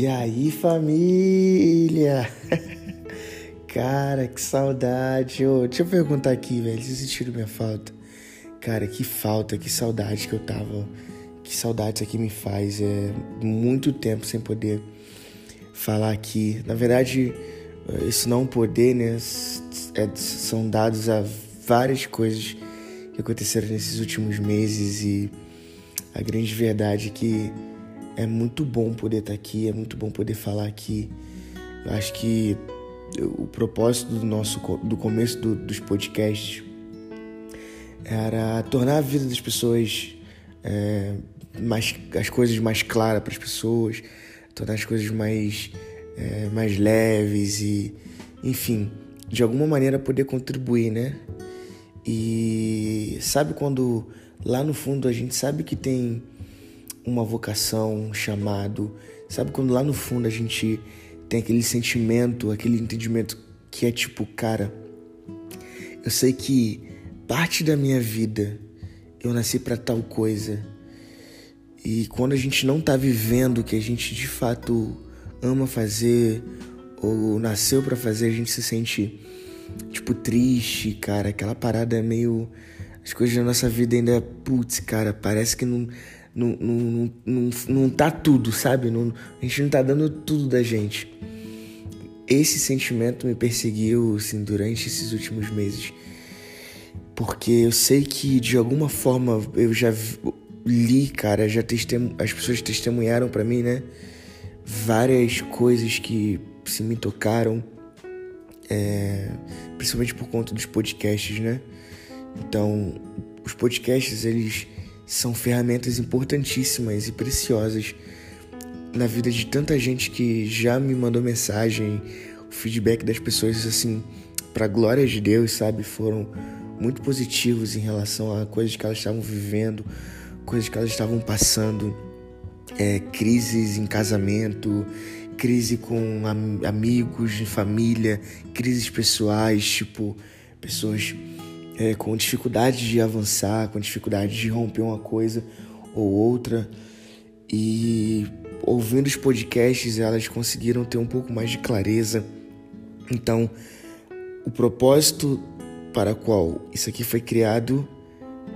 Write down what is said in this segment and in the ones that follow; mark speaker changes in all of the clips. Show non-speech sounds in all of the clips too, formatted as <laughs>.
Speaker 1: E aí, família? <laughs> Cara, que saudade. Ô, deixa eu perguntar aqui, velho. Vocês sentiram minha falta? Cara, que falta, que saudade que eu tava. Que saudade isso aqui me faz. É muito tempo sem poder falar aqui. Na verdade, isso não poder, né? É, são dados a várias coisas que aconteceram nesses últimos meses e a grande verdade é que é muito bom poder estar aqui, é muito bom poder falar aqui. Eu acho que o propósito do nosso do começo do, dos podcasts era tornar a vida das pessoas é, mais as coisas mais claras para as pessoas, tornar as coisas mais é, mais leves e enfim de alguma maneira poder contribuir, né? E sabe quando lá no fundo a gente sabe que tem uma vocação, um chamado. Sabe quando lá no fundo a gente tem aquele sentimento, aquele entendimento que é tipo, cara, eu sei que parte da minha vida eu nasci para tal coisa. E quando a gente não tá vivendo o que a gente de fato ama fazer ou nasceu para fazer, a gente se sente tipo triste, cara, aquela parada é meio as coisas da nossa vida ainda, putz, cara, parece que não não, não, não, não tá tudo, sabe? Não, a gente não tá dando tudo da gente. Esse sentimento me perseguiu assim, durante esses últimos meses. Porque eu sei que de alguma forma eu já li, cara, já testemun... as pessoas testemunharam para mim, né? Várias coisas que se me tocaram, é... principalmente por conta dos podcasts, né? Então, os podcasts, eles são ferramentas importantíssimas e preciosas na vida de tanta gente que já me mandou mensagem, o feedback das pessoas assim, para glória de Deus, sabe, foram muito positivos em relação a coisas que elas estavam vivendo, coisas que elas estavam passando, é, crises em casamento, crise com am amigos, família, crises pessoais, tipo pessoas é, com dificuldade de avançar, com dificuldade de romper uma coisa ou outra. E ouvindo os podcasts, elas conseguiram ter um pouco mais de clareza. Então, o propósito para qual isso aqui foi criado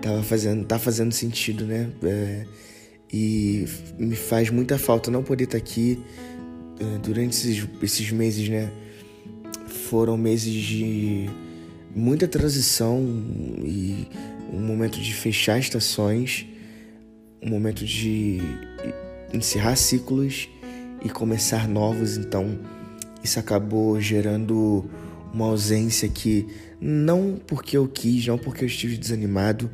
Speaker 1: tava fazendo, tá fazendo sentido, né? É, e me faz muita falta não poder estar tá aqui é, durante esses, esses meses, né? Foram meses de muita transição e um momento de fechar estações, um momento de encerrar ciclos e começar novos. Então, isso acabou gerando uma ausência que não porque eu quis, não porque eu estive desanimado,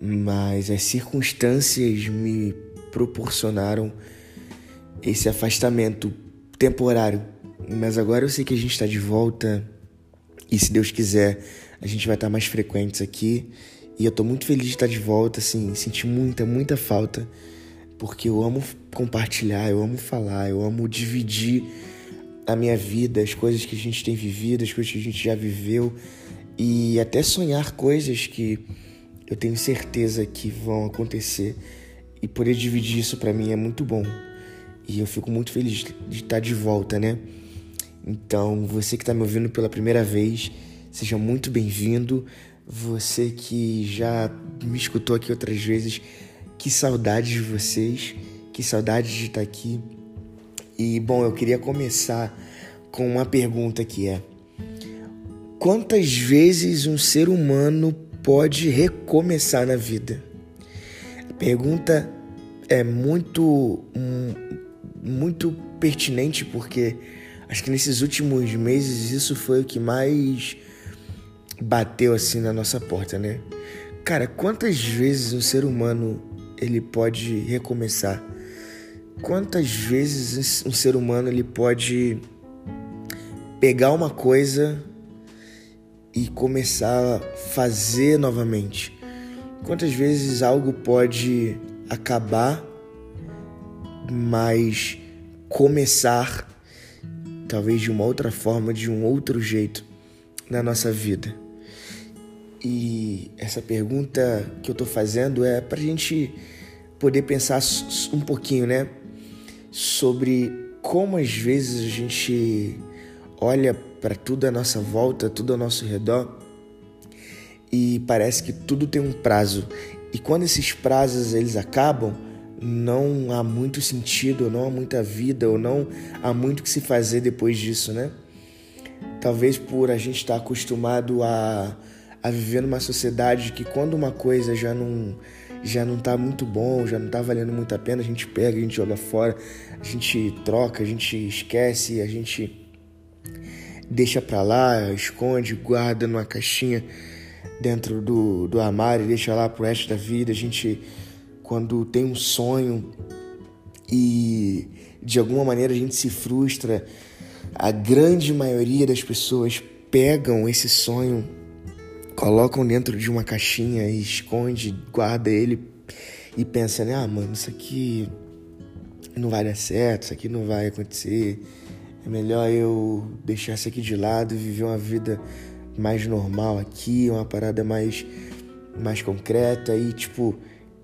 Speaker 1: mas as circunstâncias me proporcionaram esse afastamento temporário. Mas agora eu sei que a gente está de volta e se Deus quiser, a gente vai estar mais frequentes aqui. E eu tô muito feliz de estar de volta, assim, senti muita, muita falta, porque eu amo compartilhar, eu amo falar, eu amo dividir a minha vida, as coisas que a gente tem vivido, as coisas que a gente já viveu e até sonhar coisas que eu tenho certeza que vão acontecer e poder dividir isso para mim é muito bom. E eu fico muito feliz de estar de volta, né? Então, você que está me ouvindo pela primeira vez, seja muito bem-vindo. Você que já me escutou aqui outras vezes, que saudade de vocês, que saudade de estar aqui. E bom, eu queria começar com uma pergunta que é: quantas vezes um ser humano pode recomeçar na vida? A pergunta é muito muito pertinente porque Acho que nesses últimos meses isso foi o que mais bateu assim na nossa porta, né? Cara, quantas vezes um ser humano ele pode recomeçar? Quantas vezes um ser humano ele pode pegar uma coisa e começar a fazer novamente? Quantas vezes algo pode acabar, mas começar talvez de uma outra forma, de um outro jeito na nossa vida. E essa pergunta que eu estou fazendo é para a gente poder pensar um pouquinho, né, sobre como às vezes a gente olha para tudo à nossa volta, tudo ao nosso redor e parece que tudo tem um prazo. E quando esses prazos eles acabam, não há muito sentido, não há muita vida, ou não há muito que se fazer depois disso, né? Talvez por a gente estar acostumado a, a viver numa sociedade que quando uma coisa já não já não tá muito bom, já não tá valendo muito a pena, a gente pega, a gente joga fora, a gente troca, a gente esquece, a gente deixa pra lá, esconde, guarda numa caixinha dentro do, do armário deixa lá pro resto da vida. A gente, quando tem um sonho e de alguma maneira a gente se frustra, a grande maioria das pessoas pegam esse sonho, colocam dentro de uma caixinha e esconde, guarda ele e pensa, né? Ah, mano, isso aqui não vai dar certo, isso aqui não vai acontecer. É melhor eu deixar isso aqui de lado e viver uma vida mais normal aqui, uma parada mais mais concreta e tipo,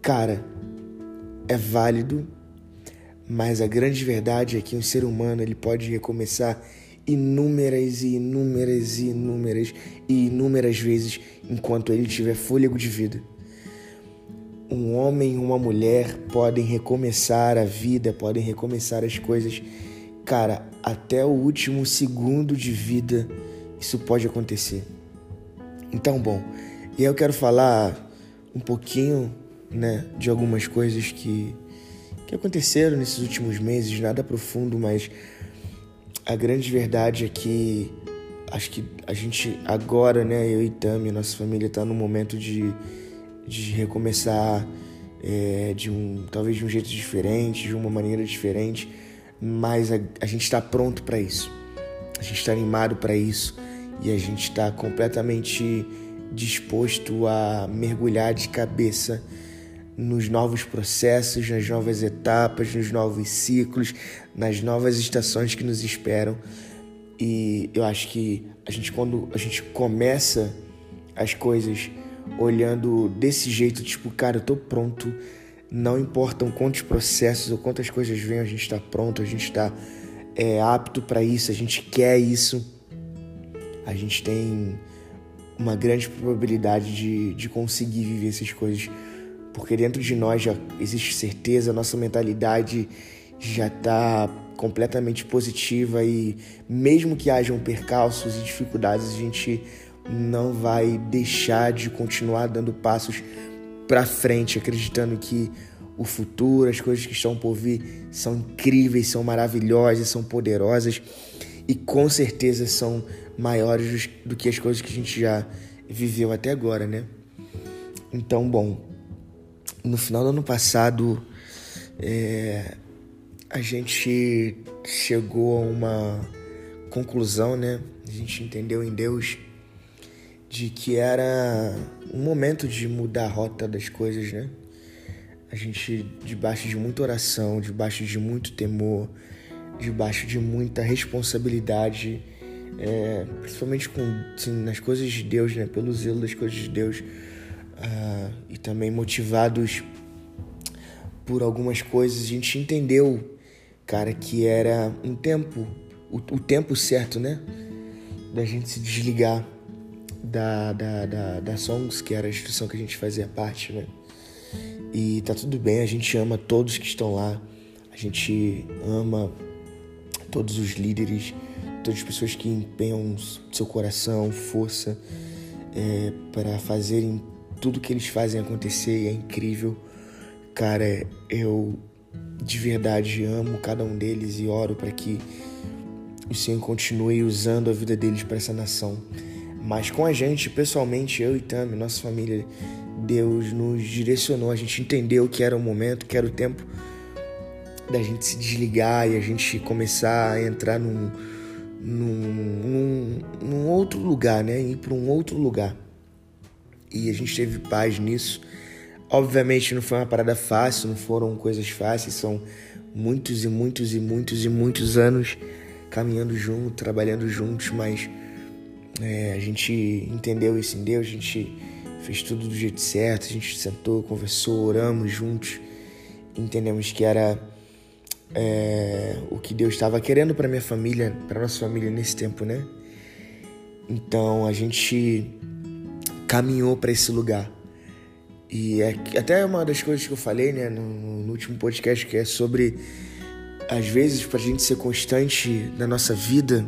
Speaker 1: cara, é válido, mas a grande verdade é que um ser humano ele pode recomeçar inúmeras e inúmeras e inúmeras e inúmeras vezes enquanto ele tiver fôlego de vida. Um homem e uma mulher podem recomeçar a vida, podem recomeçar as coisas, cara, até o último segundo de vida isso pode acontecer. Então, bom, e eu quero falar um pouquinho, né, de algumas coisas que que aconteceram nesses últimos meses, nada profundo, mas a grande verdade é que acho que a gente agora, né, eu e Tami, nossa família está num momento de, de recomeçar é, de um talvez de um jeito diferente, de uma maneira diferente, mas a, a gente está pronto para isso. A gente está animado para isso e a gente está completamente disposto a mergulhar de cabeça nos novos processos, nas novas etapas, nos novos ciclos, nas novas estações que nos esperam. E eu acho que a gente quando a gente começa as coisas olhando desse jeito, tipo, cara, eu tô pronto, não importam quantos processos ou quantas coisas vêm, a gente está pronto, a gente está é, apto para isso, a gente quer isso a gente tem uma grande probabilidade de, de conseguir viver essas coisas, porque dentro de nós já existe certeza, nossa mentalidade já está completamente positiva e mesmo que hajam percalços e dificuldades, a gente não vai deixar de continuar dando passos para frente, acreditando que o futuro, as coisas que estão por vir são incríveis, são maravilhosas, são poderosas e com certeza são maiores do que as coisas que a gente já viveu até agora, né? Então, bom, no final do ano passado, é, a gente chegou a uma conclusão, né? A gente entendeu em Deus de que era um momento de mudar a rota das coisas, né? A gente, debaixo de muita oração, debaixo de muito temor, debaixo de muita responsabilidade, é, principalmente com, assim, nas coisas de Deus, né? Pelo zelo das coisas de Deus. Uh, e também motivados por algumas coisas, a gente entendeu, cara, que era um tempo, o, o tempo certo, né? Da gente se desligar da, da, da, da Songs, que era a instituição que a gente fazia parte, né? E tá tudo bem, a gente ama todos que estão lá, a gente ama todos os líderes, todas as pessoas que empenham seu coração, força é, para fazerem tudo que eles fazem acontecer e é incrível. Cara, eu de verdade amo cada um deles e oro para que o Senhor continue usando a vida deles para essa nação. Mas com a gente, pessoalmente, eu e Tami, nossa família, Deus nos direcionou, a gente entendeu que era o momento, que era o tempo da gente se desligar e a gente começar a entrar num, num, num, num outro lugar, né? Ir para um outro lugar. E a gente teve paz nisso. Obviamente não foi uma parada fácil, não foram coisas fáceis, são muitos e muitos e muitos e muitos anos caminhando junto, trabalhando juntos, mas é, a gente entendeu isso em Deus, a gente fez tudo do jeito certo, a gente sentou, conversou, oramos juntos, entendemos que era é, o que Deus estava querendo para minha família, para nossa família nesse tempo, né? Então a gente caminhou para esse lugar. E é até uma das coisas que eu falei, né, no, no último podcast, que é sobre às vezes para a gente ser constante na nossa vida,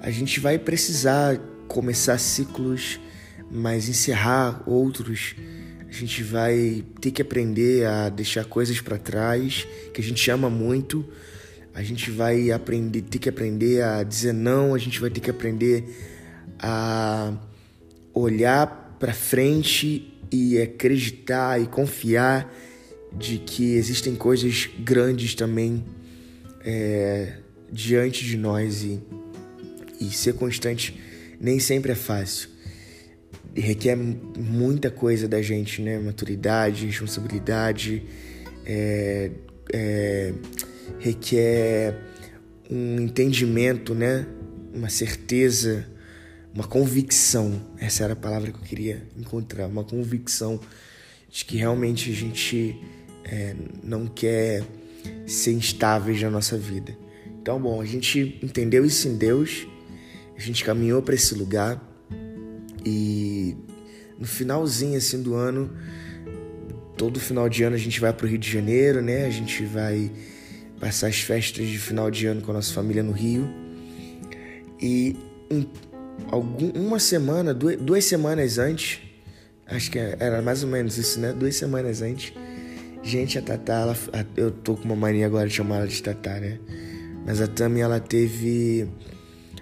Speaker 1: a gente vai precisar começar ciclos, mas encerrar outros. A gente vai ter que aprender a deixar coisas para trás que a gente ama muito. A gente vai aprender, ter que aprender a dizer não. A gente vai ter que aprender a olhar para frente e acreditar e confiar de que existem coisas grandes também é, diante de nós e, e ser constante nem sempre é fácil. Requer muita coisa da gente, né? Maturidade, responsabilidade, é, é, requer um entendimento, né? Uma certeza, uma convicção. Essa era a palavra que eu queria encontrar, uma convicção de que realmente a gente é, não quer ser instáveis na nossa vida. Então, bom, a gente entendeu isso em Deus, a gente caminhou para esse lugar e no finalzinho assim do ano, todo final de ano a gente vai para o Rio de Janeiro, né? A gente vai passar as festas de final de ano com a nossa família no Rio. E um, algum, uma semana, duas, duas semanas antes, acho que era mais ou menos isso, né? Duas semanas antes, gente, a Tatá, ela, eu tô com uma mania agora de chamar ela de Tatá, né? Mas a Tami, ela teve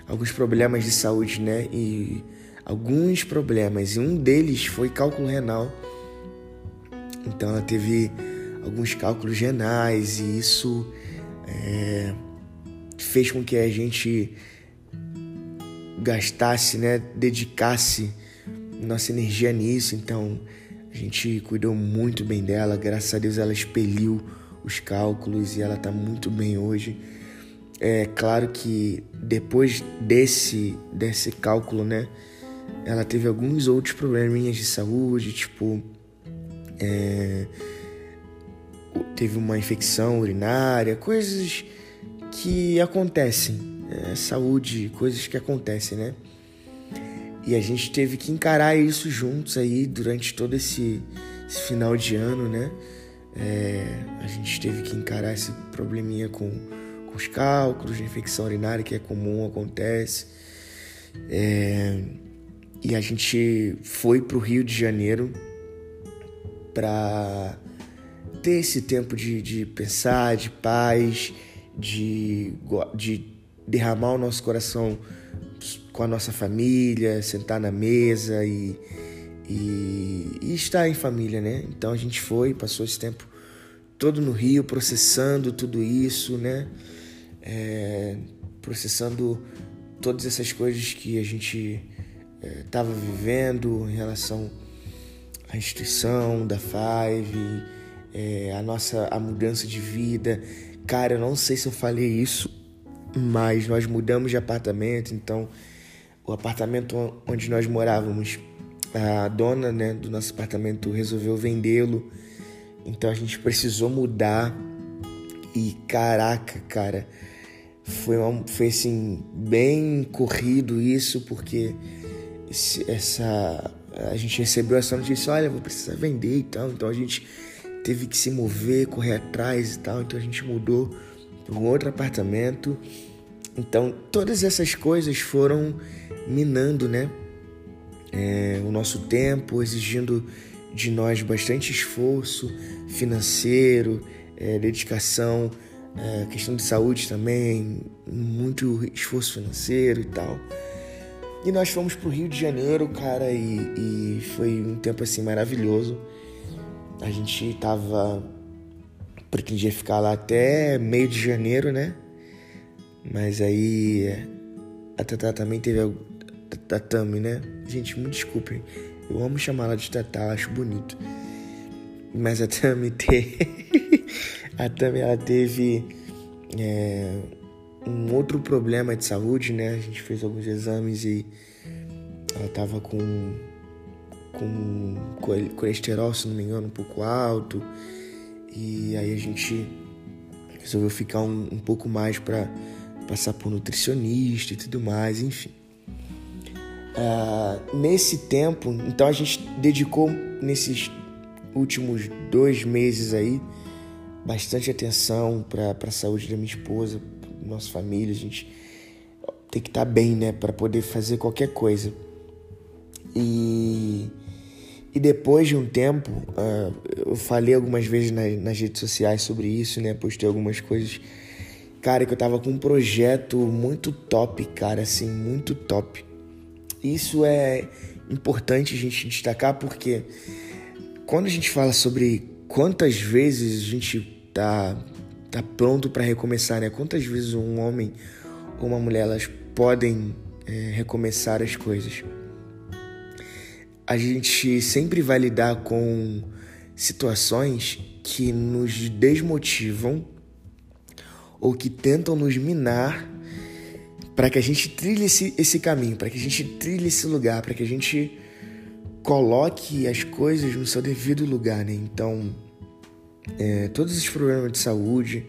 Speaker 1: alguns problemas de saúde, né? E alguns problemas, e um deles foi cálculo renal. Então ela teve alguns cálculos renais e isso é, fez com que a gente gastasse, né, dedicasse nossa energia nisso. Então a gente cuidou muito bem dela. Graças a Deus ela expeliu os cálculos e ela está muito bem hoje. É claro que depois desse desse cálculo, né, ela teve alguns outros probleminhas de saúde, tipo é, teve uma infecção urinária, coisas que acontecem, é, saúde, coisas que acontecem, né? E a gente teve que encarar isso juntos aí durante todo esse, esse final de ano, né? É, a gente teve que encarar esse probleminha com, com os cálculos de infecção urinária, que é comum, acontece. É, e a gente foi para o Rio de Janeiro para ter esse tempo de, de pensar, de paz, de, de derramar o nosso coração com a nossa família, sentar na mesa e, e, e, estar em família, né? Então a gente foi, passou esse tempo todo no Rio, processando tudo isso, né? É, processando todas essas coisas que a gente estava é, vivendo em relação à instituição da Five, é, a nossa a mudança de vida. Cara, eu não sei se eu falei isso, mas nós mudamos de apartamento, então o apartamento onde nós morávamos, a dona né, do nosso apartamento resolveu vendê-lo, então a gente precisou mudar. E caraca, cara, foi, uma, foi assim, bem corrido isso, porque esse, essa a gente recebeu essa notícia, olha, vou precisar vender e tal, então a gente teve que se mover, correr atrás e tal, então a gente mudou para um outro apartamento. Então todas essas coisas foram minando, né? É, o nosso tempo, exigindo de nós bastante esforço financeiro, é, dedicação, é, questão de saúde também, muito esforço financeiro e tal. E nós fomos pro Rio de Janeiro, cara, e, e foi um tempo assim maravilhoso. A gente tava. pretendia ficar lá até meio de janeiro, né? Mas aí. A Tatá também teve a. Tatame, né? Gente, me desculpem. Eu amo chamar ela de Tatá, acho bonito. Mas a Tami <laughs> teve. a Tami, ela teve. É, um outro problema de saúde, né? A gente fez alguns exames e ela tava com com colesterol, se não me engano, um pouco alto. E aí a gente resolveu ficar um, um pouco mais para passar por nutricionista e tudo mais, enfim. Uh, nesse tempo, então a gente dedicou nesses últimos dois meses aí bastante atenção para a saúde da minha esposa, nossa família, a gente tem que estar tá bem, né, para poder fazer qualquer coisa. E, e depois de um tempo, uh, eu falei algumas vezes nas, nas redes sociais sobre isso, né, postei algumas coisas cara, que eu tava com um projeto muito top, cara, assim, muito top. Isso é importante a gente destacar porque quando a gente fala sobre quantas vezes a gente tá, tá pronto para recomeçar, né? Quantas vezes um homem ou uma mulher elas podem é, recomeçar as coisas. A gente sempre vai lidar com situações que nos desmotivam ou que tentam nos minar para que a gente trilhe esse, esse caminho, para que a gente trilhe esse lugar, para que a gente coloque as coisas no seu devido lugar, né? Então, é, todos esses problemas de saúde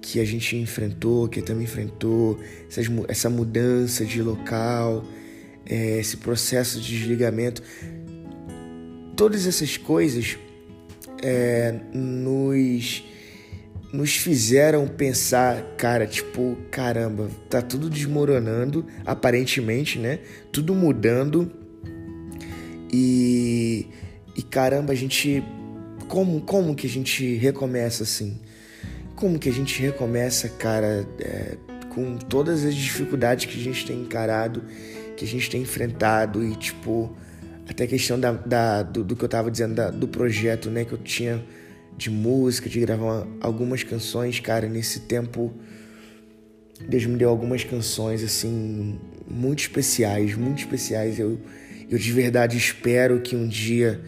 Speaker 1: que a gente enfrentou, que também enfrentou, essas, essa mudança de local, é, esse processo de desligamento, todas essas coisas é, nos nos fizeram pensar, cara, tipo, caramba, tá tudo desmoronando, aparentemente, né? Tudo mudando. E, e caramba, a gente. Como, como que a gente recomeça assim? Como que a gente recomeça, cara, é, com todas as dificuldades que a gente tem encarado, que a gente tem enfrentado e, tipo, até a questão da, da do, do, que eu tava dizendo, da, do projeto, né, que eu tinha de música, de gravar algumas canções, cara, nesse tempo Deus me deu algumas canções assim muito especiais, muito especiais. Eu eu de verdade espero que um dia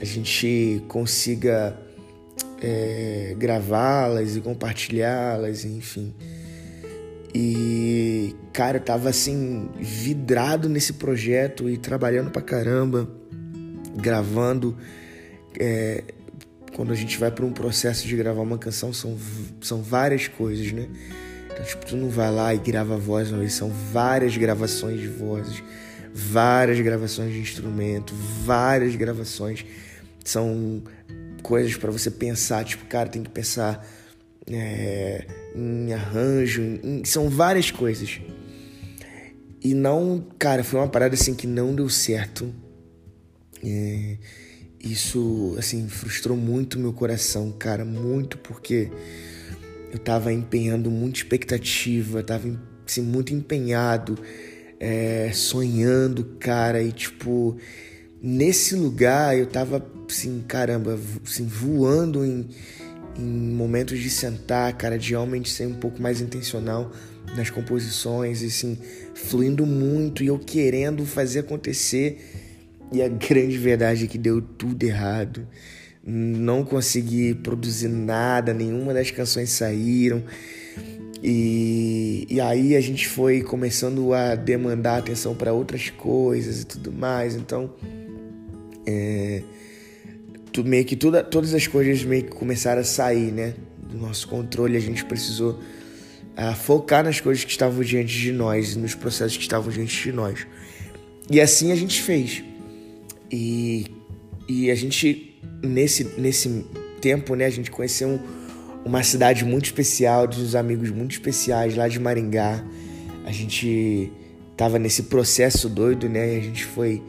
Speaker 1: a gente consiga é, gravá-las e compartilhá-las, enfim. E, cara, eu tava assim, vidrado nesse projeto e trabalhando pra caramba, gravando. É, quando a gente vai para um processo de gravar uma canção, são, são várias coisas, né? Então, tipo, tu não vai lá e grava a voz uma vez, são várias gravações de vozes, várias gravações de instrumento, várias gravações. São coisas para você pensar, tipo, cara, tem que pensar é, em arranjo, em, são várias coisas. E não, cara, foi uma parada assim que não deu certo. É, isso, assim, frustrou muito meu coração, cara, muito, porque eu tava empenhando muita expectativa, tava assim, muito empenhado, é, sonhando, cara, e tipo, nesse lugar eu tava, assim, caramba, assim, voando em, em momentos de sentar, cara, de realmente ser um pouco mais intencional nas composições, e assim, fluindo muito e eu querendo fazer acontecer e a grande verdade é que deu tudo errado. Não consegui produzir nada, nenhuma das canções saíram. E, e aí a gente foi começando a demandar atenção para outras coisas e tudo mais. Então, é, tu, meio que tudo, todas as coisas meio que começaram a sair, né? Do nosso controle, a gente precisou a, focar nas coisas que estavam diante de nós, nos processos que estavam diante de nós. E assim a gente fez. E, e a gente, nesse, nesse tempo, né, a gente conheceu um, uma cidade muito especial, de uns amigos muito especiais lá de Maringá. A gente tava nesse processo doido, né? A gente foi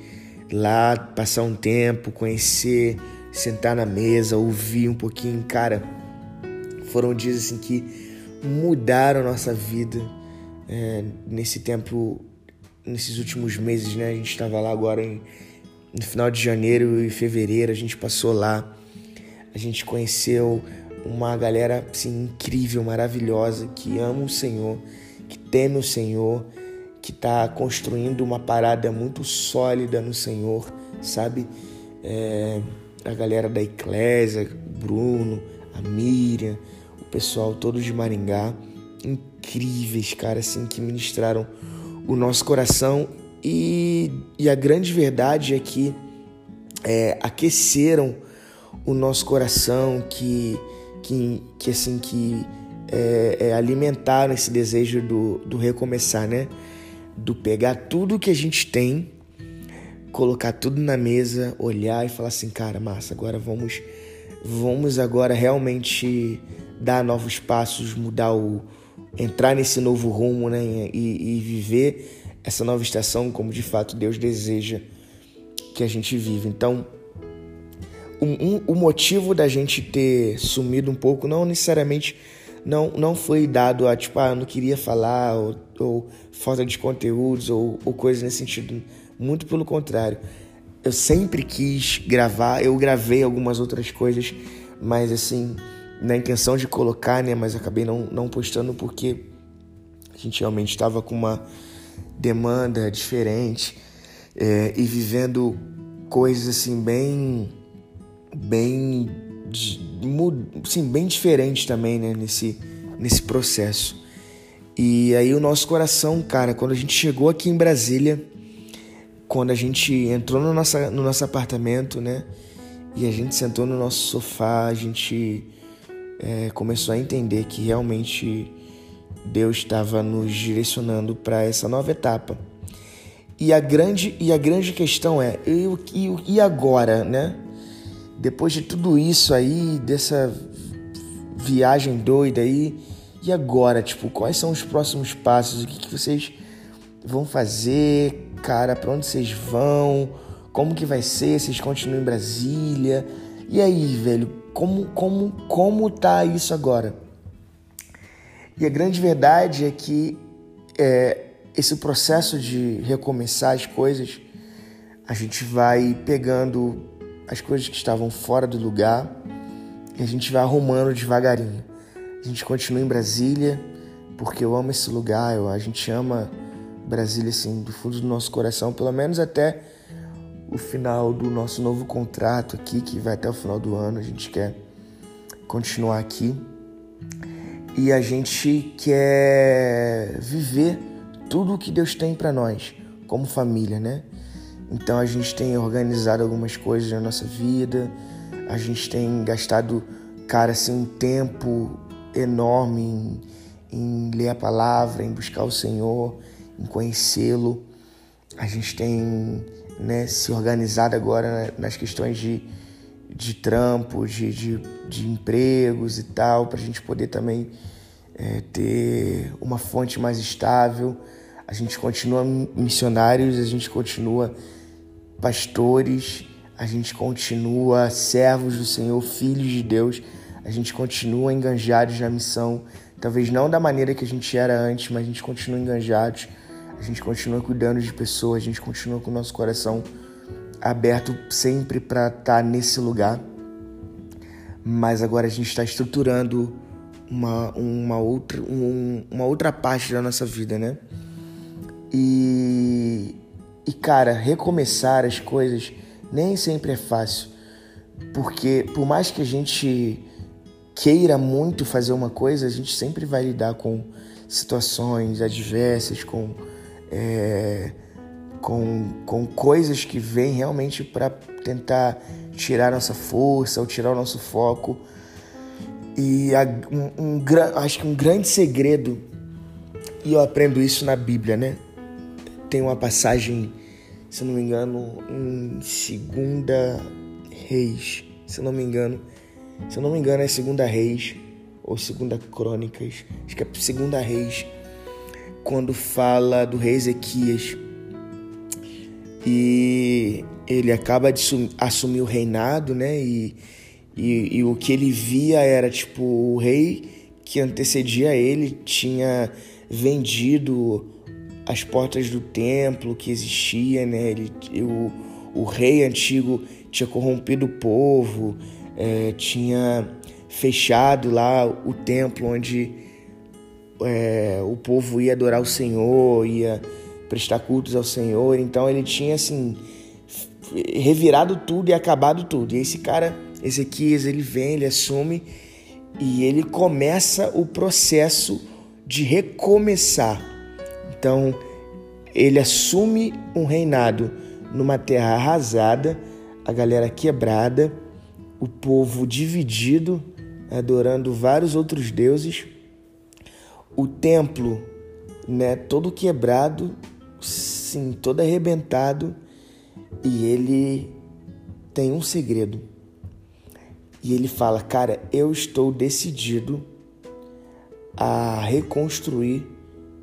Speaker 1: lá passar um tempo, conhecer, sentar na mesa, ouvir um pouquinho. Cara, foram dias assim que mudaram nossa vida é, nesse tempo, nesses últimos meses, né? A gente estava lá agora em no final de janeiro e fevereiro a gente passou lá. A gente conheceu uma galera assim, incrível, maravilhosa, que ama o Senhor, que teme o Senhor, que está construindo uma parada muito sólida no Senhor, sabe? É, a galera da Eclésia, Bruno, a Miriam, o pessoal todo de Maringá, incríveis, cara, assim, que ministraram o nosso coração e, e a grande verdade é que é, aqueceram o nosso coração, que, que, que assim que é, é, alimentaram esse desejo do, do recomeçar, né? Do pegar tudo que a gente tem, colocar tudo na mesa, olhar e falar assim, cara, massa, agora vamos, vamos agora realmente dar novos passos, mudar o, entrar nesse novo rumo, né? E, e viver essa nova estação como de fato Deus deseja que a gente viva. Então, um, um, o motivo da gente ter sumido um pouco não necessariamente não, não foi dado a tipo, ah, não queria falar, ou, ou falta de conteúdos, ou, ou coisa nesse sentido. Muito pelo contrário. Eu sempre quis gravar, eu gravei algumas outras coisas, mas assim, na intenção de colocar, né? Mas acabei não, não postando porque a gente realmente estava com uma demanda diferente é, e vivendo coisas assim bem bem sim, bem diferentes também né, nesse, nesse processo. E aí o nosso coração, cara, quando a gente chegou aqui em Brasília, quando a gente entrou no, nosso no nosso apartamento, né? E a gente sentou no nosso sofá, a gente é, começou a entender que realmente Deus estava nos direcionando para essa nova etapa. E a grande, e a grande questão é, e, e, e agora, né? Depois de tudo isso aí, dessa viagem doida aí, e agora, tipo, quais são os próximos passos? O que, que vocês vão fazer, cara? Para onde vocês vão? Como que vai ser? Vocês continuam em Brasília? E aí, velho, como como como tá isso agora? E a grande verdade é que é, esse processo de recomeçar as coisas, a gente vai pegando as coisas que estavam fora do lugar e a gente vai arrumando devagarinho. A gente continua em Brasília porque eu amo esse lugar, eu, a gente ama Brasília assim do fundo do nosso coração, pelo menos até o final do nosso novo contrato aqui, que vai até o final do ano, a gente quer continuar aqui. E a gente quer viver tudo o que Deus tem para nós, como família, né? Então a gente tem organizado algumas coisas na nossa vida, a gente tem gastado, cara, assim, um tempo enorme em, em ler a palavra, em buscar o Senhor, em conhecê-lo. A gente tem né, se organizado agora nas questões de, de trampo, de, de, de empregos e tal, para a gente poder também é, ter uma fonte mais estável. A gente continua missionários, a gente continua pastores, a gente continua servos do Senhor, filhos de Deus, a gente continua enganjados na missão, talvez não da maneira que a gente era antes, mas a gente continua enganjados, a gente continua cuidando de pessoas, a gente continua com o nosso coração aberto sempre para estar tá nesse lugar. Mas agora a gente está estruturando uma, uma, outra, um, uma outra parte da nossa vida, né? E e cara, recomeçar as coisas nem sempre é fácil, porque por mais que a gente queira muito fazer uma coisa, a gente sempre vai lidar com situações adversas, com, é, com, com coisas que vêm realmente para tentar tirar nossa força ou tirar o nosso foco. E a, um, um, acho que um grande segredo, e eu aprendo isso na Bíblia, né? Tem uma passagem se não me engano, em Segunda Reis, se não me engano, se não me engano é Segunda Reis ou Segunda Crônicas, acho que é Segunda Reis, quando fala do rei Ezequias e ele acaba de assumir o reinado, né? E, e, e o que ele via era tipo o rei que antecedia ele tinha vendido as portas do templo que existia, né? Ele, o, o rei antigo tinha corrompido o povo, é, tinha fechado lá o templo onde é, o povo ia adorar o Senhor, ia prestar cultos ao Senhor. Então ele tinha assim revirado tudo e acabado tudo. E esse cara, Ezequias, ele vem, ele assume e ele começa o processo de recomeçar. Então, ele assume um reinado numa terra arrasada, a galera quebrada, o povo dividido, adorando vários outros deuses. o templo, né, todo quebrado, sim, todo arrebentado, e ele tem um segredo. E ele fala: "Cara, eu estou decidido a reconstruir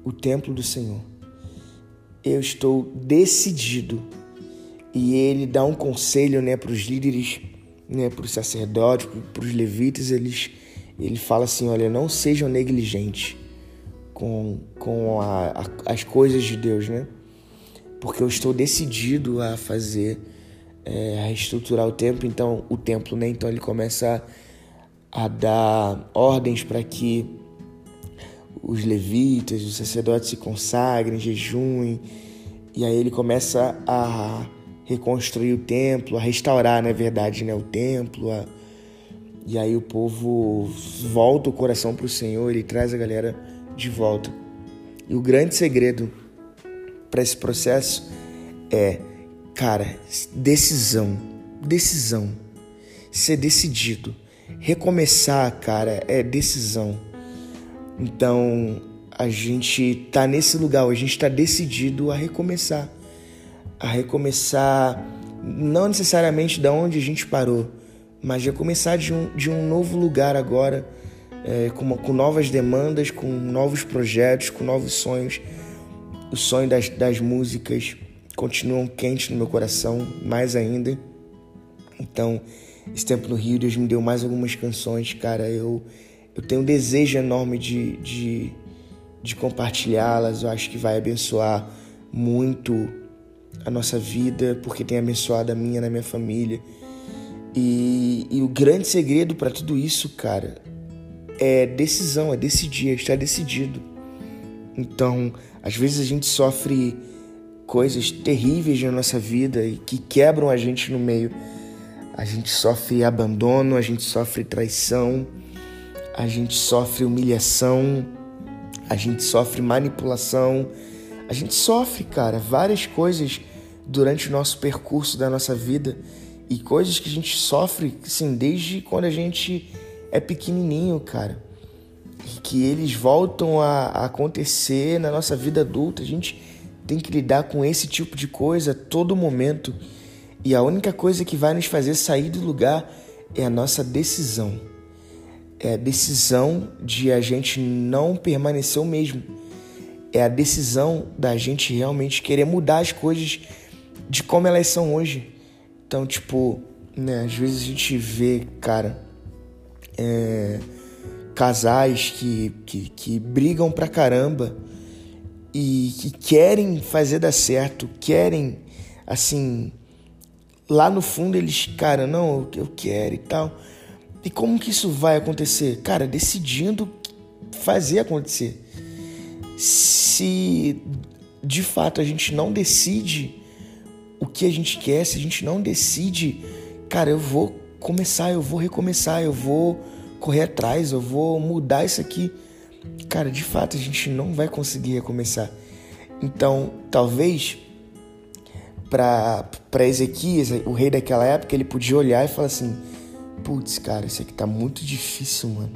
Speaker 1: o templo do Senhor. Eu estou decidido." E ele dá um conselho, né, para os líderes, né, para os sacerdotes, para os levitas, eles ele fala assim: olha, não sejam negligentes com, com a, a, as coisas de Deus, né? Porque eu estou decidido a fazer, é, a reestruturar o templo, então o templo, né? Então ele começa a, dar ordens para que os levitas, os sacerdotes se consagrem, jejuem, e aí ele começa a reconstruir o templo, a restaurar, na verdade, né, o templo, a, e aí o povo volta o coração para o Senhor, ele traz a galera de volta. E o grande segredo para esse processo é, cara, decisão, decisão, ser decidido. Recomeçar, cara, é decisão. Então, a gente tá nesse lugar, a gente está decidido a recomeçar. A recomeçar não necessariamente da onde a gente parou, mas já começar de um, de um novo lugar agora, é, com, com novas demandas, com novos projetos, com novos sonhos. O sonho das, das músicas continuam quentes no meu coração, mais ainda. Então, esse tempo no Rio, Deus me deu mais algumas canções, cara. Eu, eu tenho um desejo enorme de, de, de compartilhá-las. Eu acho que vai abençoar muito a nossa vida, porque tem abençoado a minha, na minha família. E, e o grande segredo para tudo isso, cara, é decisão, é decidir, é estar decidido. Então, às vezes a gente sofre coisas terríveis na nossa vida e que quebram a gente no meio. A gente sofre abandono, a gente sofre traição, a gente sofre humilhação, a gente sofre manipulação, a gente sofre, cara, várias coisas durante o nosso percurso da nossa vida e coisas que a gente sofre, assim, desde quando a gente é pequenininho, cara. E que eles voltam a, acontecer na nossa vida adulta. A gente tem que lidar com esse tipo de coisa a todo momento. E a única coisa que vai nos fazer sair do lugar é a nossa decisão. É a decisão de a gente não permanecer o mesmo. É a decisão da gente realmente querer mudar as coisas de como elas são hoje então, tipo, né, às vezes a gente vê, cara, é, casais que, que, que brigam pra caramba e que querem fazer dar certo, querem, assim, lá no fundo eles, cara, não, eu quero e tal. E como que isso vai acontecer? Cara, decidindo fazer acontecer. Se de fato a gente não decide o que a gente quer, se a gente não decide, cara, eu vou começar, eu vou recomeçar, eu vou correr atrás, eu vou mudar isso aqui. Cara, de fato a gente não vai conseguir recomeçar. Então, talvez para Ezequias, o rei daquela época, ele podia olhar e falar assim: Putz, cara, isso aqui tá muito difícil, mano.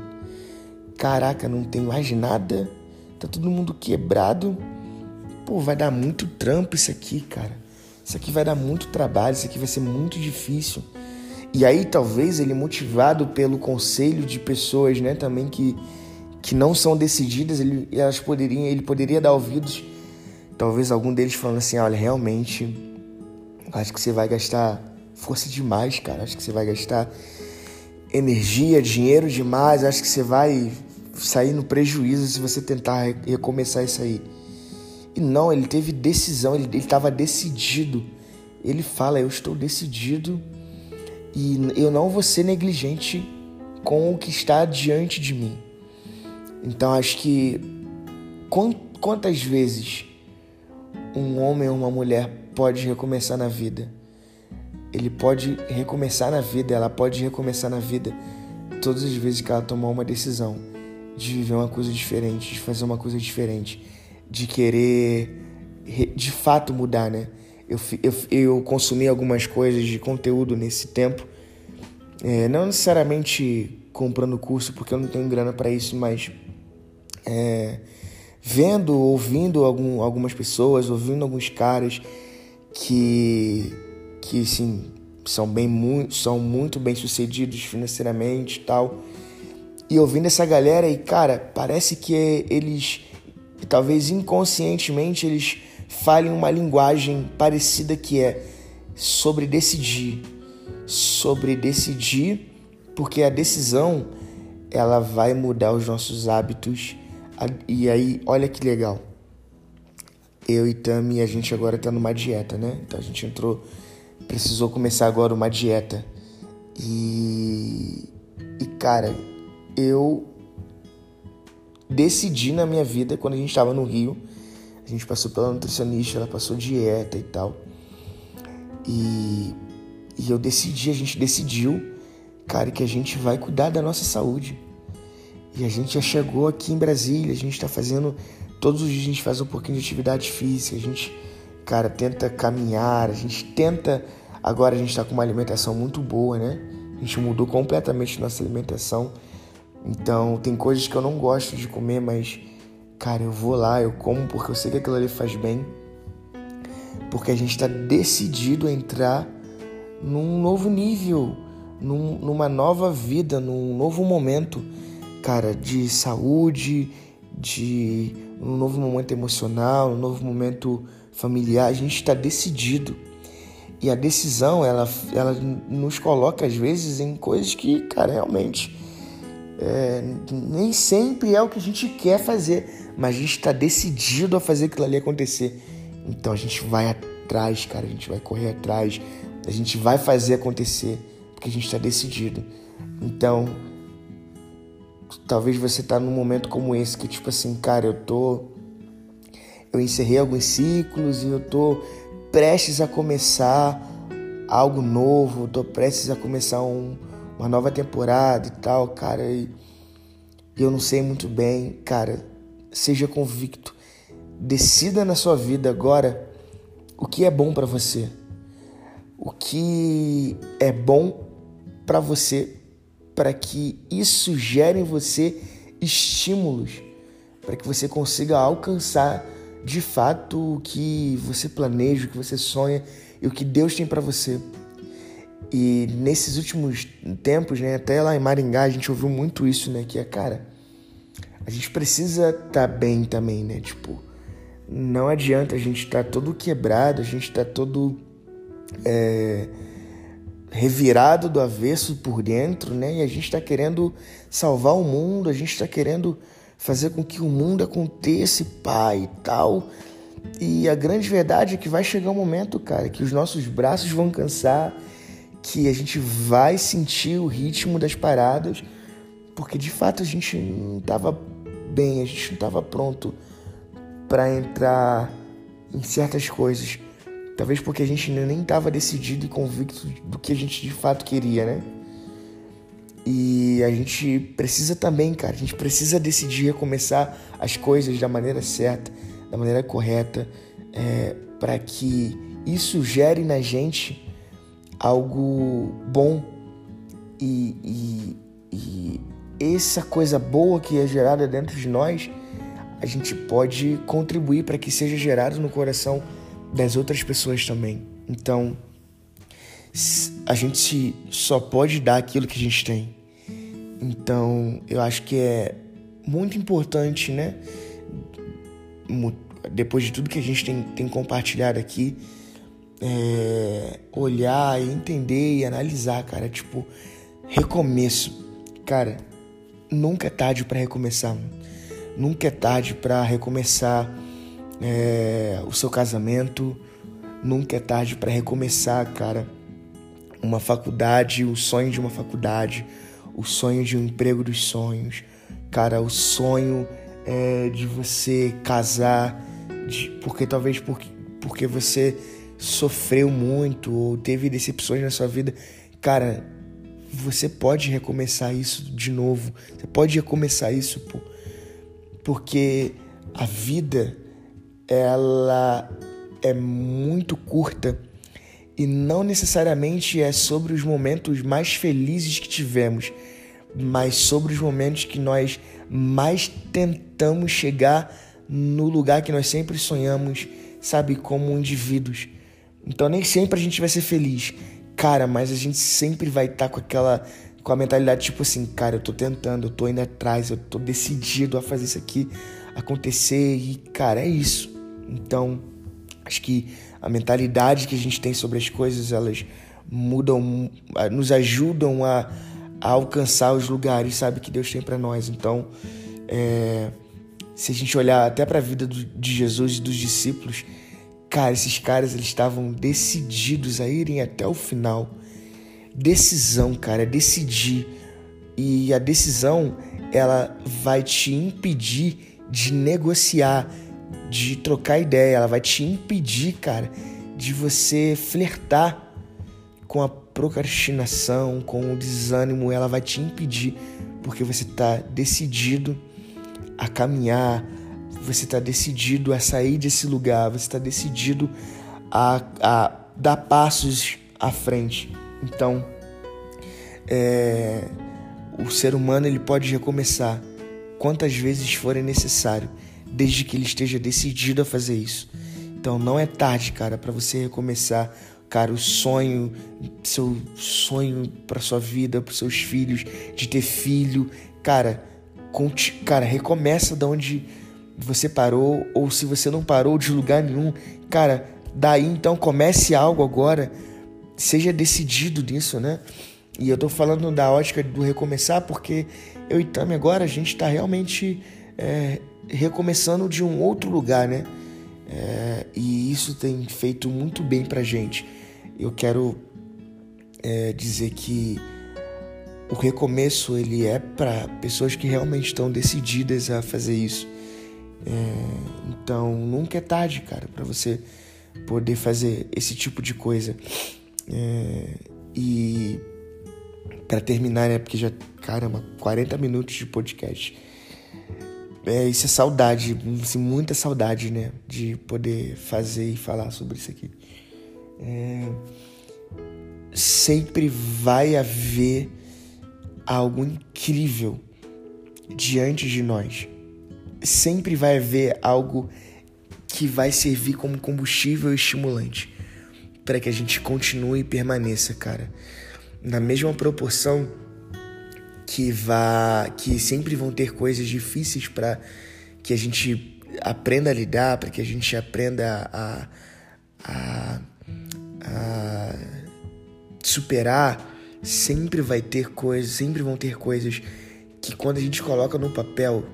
Speaker 1: Caraca, não tem mais nada, tá todo mundo quebrado. Pô, vai dar muito trampo isso aqui, cara. Isso aqui vai dar muito trabalho, isso aqui vai ser muito difícil. E aí talvez ele motivado pelo conselho de pessoas, né, também que que não são decididas, ele elas poderiam, ele poderia dar ouvidos. Talvez algum deles falando assim, olha, realmente acho que você vai gastar força demais, cara. Acho que você vai gastar energia, dinheiro demais. Acho que você vai sair no prejuízo se você tentar recomeçar isso aí. E não, ele teve decisão, ele estava decidido. Ele fala: Eu estou decidido e eu não vou ser negligente com o que está diante de mim. Então acho que quantas vezes um homem ou uma mulher pode recomeçar na vida? Ele pode recomeçar na vida, ela pode recomeçar na vida todas as vezes que ela tomar uma decisão de viver uma coisa diferente, de fazer uma coisa diferente de querer de fato mudar, né? Eu, eu, eu consumi algumas coisas de conteúdo nesse tempo, é, não necessariamente comprando curso, porque eu não tenho grana para isso, mas é, vendo, ouvindo algum, algumas pessoas, ouvindo alguns caras que, que sim, são, bem, muito, são muito bem sucedidos financeiramente e tal. E ouvindo essa galera, e cara, parece que eles, talvez inconscientemente, eles falem uma linguagem parecida que é sobre decidir. Sobre decidir, porque a decisão ela vai mudar os nossos hábitos. E aí, olha que legal. Eu e Tami, a gente agora tá numa dieta, né? Então a gente entrou, precisou começar agora uma dieta. E, e cara, eu decidi na minha vida quando a gente estava no Rio. Gente passou pela nutricionista, ela passou dieta e tal. E, e eu decidi, a gente decidiu, cara, que a gente vai cuidar da nossa saúde. E a gente já chegou aqui em Brasília, a gente está fazendo. Todos os dias a gente faz um pouquinho de atividade física, a gente, cara, tenta caminhar, a gente tenta. Agora a gente está com uma alimentação muito boa, né? A gente mudou completamente nossa alimentação. Então tem coisas que eu não gosto de comer, mas, cara, eu vou lá, eu como porque eu sei que aquilo ali faz bem porque a gente está decidido a entrar num novo nível, num, numa nova vida, num novo momento, cara, de saúde, de um novo momento emocional, um novo momento familiar. A gente está decidido. E a decisão, ela, ela nos coloca às vezes em coisas que, cara, realmente é, nem sempre é o que a gente quer fazer, mas a gente está decidido a fazer aquilo ali acontecer. Então a gente vai atrás, cara, a gente vai correr atrás, a gente vai fazer acontecer, porque a gente está decidido. Então, talvez você tá num momento como esse que tipo assim, cara, eu tô eu encerrei alguns ciclos e eu tô prestes a começar algo novo, tô prestes a começar um, uma nova temporada e tal, cara, e eu não sei muito bem, cara, seja convicto Decida na sua vida agora o que é bom para você. O que é bom para você, para que isso gere em você estímulos, para que você consiga alcançar de fato o que você planeja, o que você sonha e o que Deus tem para você. E nesses últimos tempos, né, até lá em Maringá, a gente ouviu muito isso, né, que é, cara, a gente precisa estar tá bem também, né? Tipo, não adianta a gente estar tá todo quebrado, a gente está todo é, revirado do avesso por dentro, né? E a gente está querendo salvar o mundo, a gente está querendo fazer com que o mundo aconteça, pai e tal. E a grande verdade é que vai chegar um momento, cara, que os nossos braços vão cansar, que a gente vai sentir o ritmo das paradas, porque de fato a gente não estava bem, a gente não estava pronto para entrar em certas coisas. Talvez porque a gente nem estava decidido e convicto do que a gente de fato queria, né? E a gente precisa também, cara, a gente precisa decidir recomeçar as coisas da maneira certa, da maneira correta, é, para que isso gere na gente algo bom e, e, e essa coisa boa que é gerada dentro de nós a gente pode contribuir para que seja gerado no coração das outras pessoas também. Então, a gente só pode dar aquilo que a gente tem. Então, eu acho que é muito importante, né? Depois de tudo que a gente tem, tem compartilhado aqui, é, olhar entender e analisar, cara. Tipo, recomeço. Cara, nunca é tarde para recomeçar. Nunca é tarde para recomeçar é, o seu casamento. Nunca é tarde para recomeçar, cara, uma faculdade, o sonho de uma faculdade, o sonho de um emprego dos sonhos, cara, o sonho é, de você casar, de, porque talvez porque, porque você sofreu muito ou teve decepções na sua vida, cara, você pode recomeçar isso de novo. Você pode recomeçar isso, pô porque a vida ela é muito curta e não necessariamente é sobre os momentos mais felizes que tivemos, mas sobre os momentos que nós mais tentamos chegar no lugar que nós sempre sonhamos, sabe, como indivíduos. Então nem sempre a gente vai ser feliz, cara, mas a gente sempre vai estar tá com aquela com a mentalidade tipo assim, cara, eu tô tentando, eu tô indo atrás, eu tô decidido a fazer isso aqui acontecer e, cara, é isso. Então, acho que a mentalidade que a gente tem sobre as coisas, elas mudam, nos ajudam a, a alcançar os lugares, sabe, que Deus tem para nós. Então, é, se a gente olhar até para a vida do, de Jesus e dos discípulos, cara, esses caras eles estavam decididos a irem até o final. Decisão, cara, é decidir. E a decisão, ela vai te impedir de negociar, de trocar ideia, ela vai te impedir, cara, de você flertar com a procrastinação, com o desânimo, ela vai te impedir, porque você está decidido a caminhar, você está decidido a sair desse lugar, você está decidido a, a dar passos à frente. Então, é, o ser humano ele pode recomeçar quantas vezes forem necessário, desde que ele esteja decidido a fazer isso. Então, não é tarde, cara, para você recomeçar cara, o sonho, seu sonho para sua vida, para seus filhos, de ter filho, cara, conte, cara, recomeça da onde você parou ou se você não parou de lugar nenhum, cara, daí então comece algo agora, seja decidido nisso, né? E eu tô falando da ótica do recomeçar porque eu e Tami agora a gente tá realmente é, recomeçando de um outro lugar, né? É, e isso tem feito muito bem pra gente eu quero é, dizer que o recomeço ele é para pessoas que realmente estão decididas a fazer isso. É, então nunca é tarde, cara, para você poder fazer esse tipo de coisa. É, e para terminar, né? Porque já, caramba, 40 minutos de podcast. É, isso é saudade, assim, muita saudade, né? De poder fazer e falar sobre isso aqui é, sempre vai haver algo incrível diante de nós. Sempre vai haver algo que vai servir como combustível estimulante para que a gente continue e permaneça, cara. Na mesma proporção que vá, que sempre vão ter coisas difíceis para que a gente aprenda a lidar, para que a gente aprenda a, a a superar, sempre vai ter coisas, sempre vão ter coisas que quando a gente coloca no papel,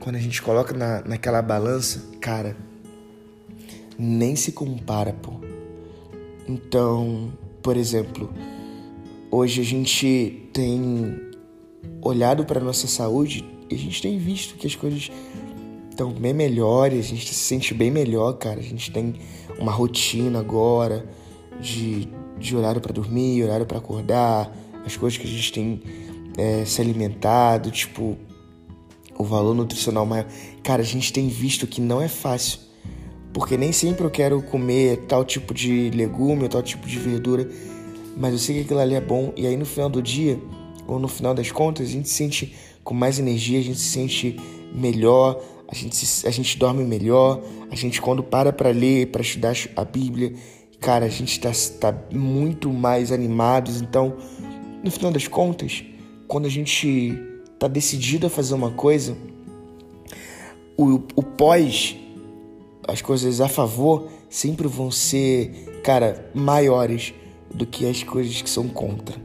Speaker 1: quando a gente coloca na, naquela balança, cara, nem se compara, pô. Então, por exemplo, hoje a gente tem olhado para nossa saúde e a gente tem visto que as coisas estão bem melhores, a gente se sente bem melhor, cara. A gente tem uma rotina agora de, de horário para dormir, horário para acordar, as coisas que a gente tem é, se alimentado, tipo, o valor nutricional maior. Cara, a gente tem visto que não é fácil. Porque nem sempre eu quero comer tal tipo de legume tal tipo de verdura, mas eu sei que aquilo ali é bom. E aí no final do dia, ou no final das contas, a gente se sente com mais energia, a gente se sente melhor, a gente, se, a gente dorme melhor, a gente quando para para ler, para estudar a Bíblia, cara, a gente está tá muito mais animados. Então, no final das contas, quando a gente está decidido a fazer uma coisa, o, o pós, as coisas a favor, sempre vão ser, cara, maiores do que as coisas que são contra.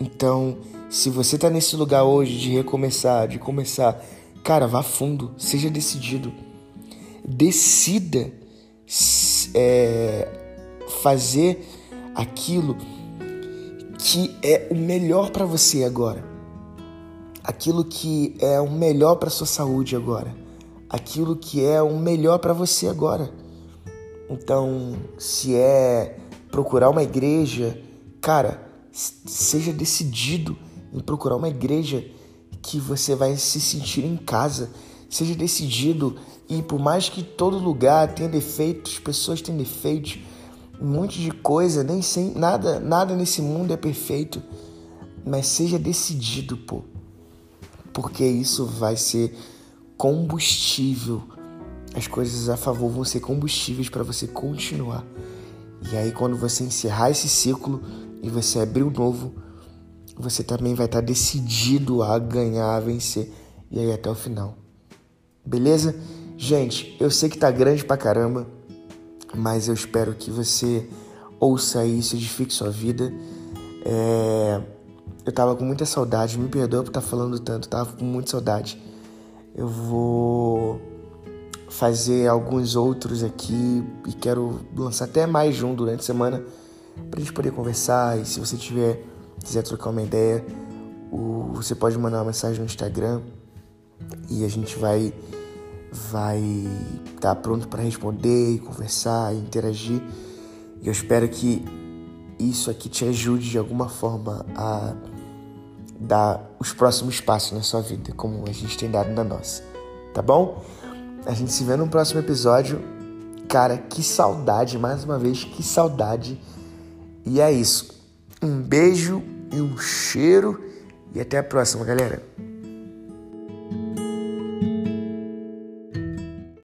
Speaker 1: Então, se você está nesse lugar hoje de recomeçar, de começar Cara, vá fundo, seja decidido. Decida é, fazer aquilo que é o melhor para você agora. Aquilo que é o melhor para sua saúde agora. Aquilo que é o melhor para você agora. Então, se é procurar uma igreja, cara, seja decidido em procurar uma igreja que você vai se sentir em casa. Seja decidido e por mais que todo lugar tenha defeitos, pessoas têm defeitos, um monte de coisa, nem sem nada, nada nesse mundo é perfeito. Mas seja decidido, pô. Porque isso vai ser combustível. As coisas a favor vão ser combustíveis para você continuar. E aí, quando você encerrar esse ciclo e você abrir o um novo, você também vai estar decidido a ganhar, a vencer e aí até o final. Beleza? Gente, eu sei que tá grande pra caramba, mas eu espero que você ouça isso, edifique sua vida. É... Eu tava com muita saudade, me perdoa por estar tá falando tanto, tava com muita saudade. Eu vou fazer alguns outros aqui e quero lançar até mais um durante a semana pra gente poder conversar. E se você tiver quiser trocar uma ideia, você pode mandar uma mensagem no Instagram e a gente vai vai estar tá pronto para responder, conversar, interagir. Eu espero que isso aqui te ajude de alguma forma a dar os próximos passos na sua vida, como a gente tem dado na nossa. Tá bom? A gente se vê no próximo episódio. Cara, que saudade, mais uma vez, que saudade. E é isso. Um beijo e um cheiro. E até a próxima, galera.